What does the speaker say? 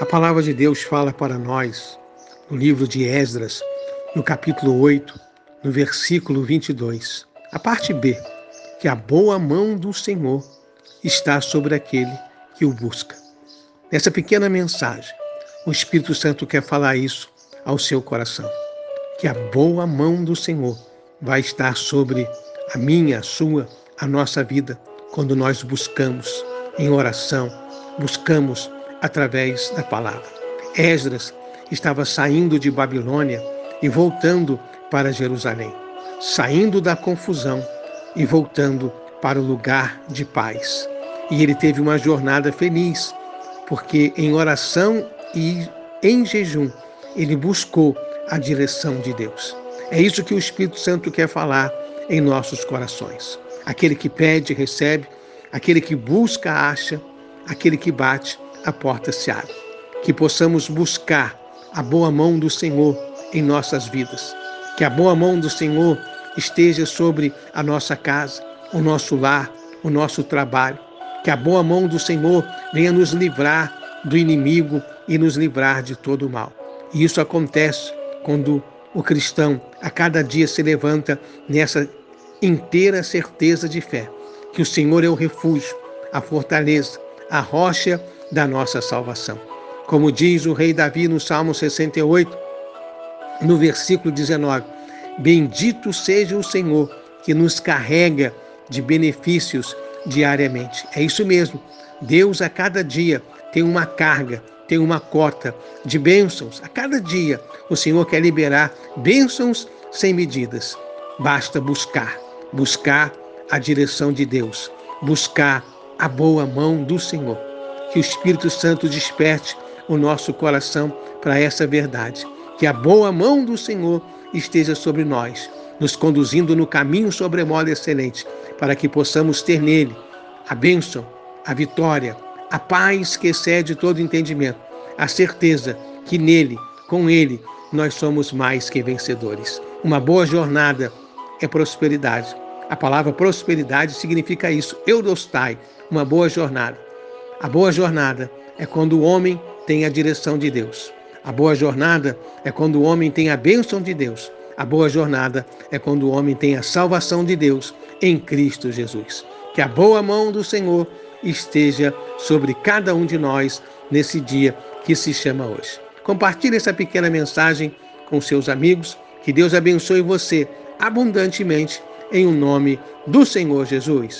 A palavra de Deus fala para nós no livro de Esdras, no capítulo 8, no versículo 22, a parte B, que a boa mão do Senhor está sobre aquele que o busca. Nessa pequena mensagem, o Espírito Santo quer falar isso ao seu coração. Que a boa mão do Senhor vai estar sobre a minha, a sua, a nossa vida, quando nós buscamos em oração, buscamos através da palavra. Esdras estava saindo de Babilônia e voltando para Jerusalém, saindo da confusão e voltando para o lugar de paz. E ele teve uma jornada feliz, porque em oração e em jejum ele buscou a direção de Deus. É isso que o Espírito Santo quer falar em nossos corações. Aquele que pede, recebe, aquele que busca, acha, aquele que bate, a porta se abre. Que possamos buscar a boa mão do Senhor em nossas vidas. Que a boa mão do Senhor esteja sobre a nossa casa, o nosso lar, o nosso trabalho. Que a boa mão do Senhor venha nos livrar do inimigo e nos livrar de todo o mal. E isso acontece quando o cristão a cada dia se levanta nessa inteira certeza de fé, que o Senhor é o refúgio, a fortaleza, a rocha da nossa salvação. Como diz o rei Davi no Salmo 68, no versículo 19: Bendito seja o Senhor que nos carrega de benefícios diariamente. É isso mesmo. Deus a cada dia tem uma carga, tem uma cota de bênçãos. A cada dia o Senhor quer liberar bênçãos sem medidas. Basta buscar, buscar a direção de Deus, buscar a boa mão do Senhor que o Espírito Santo desperte o nosso coração para essa verdade. Que a boa mão do Senhor esteja sobre nós, nos conduzindo no caminho sobremodo excelente, para que possamos ter nele a bênção, a vitória, a paz que excede todo entendimento, a certeza que nele, com ele, nós somos mais que vencedores. Uma boa jornada é prosperidade. A palavra prosperidade significa isso, eudostai, uma boa jornada. A boa jornada é quando o homem tem a direção de Deus. A boa jornada é quando o homem tem a bênção de Deus. A boa jornada é quando o homem tem a salvação de Deus em Cristo Jesus. Que a boa mão do Senhor esteja sobre cada um de nós nesse dia que se chama hoje. Compartilhe essa pequena mensagem com seus amigos. Que Deus abençoe você abundantemente em o um nome do Senhor Jesus.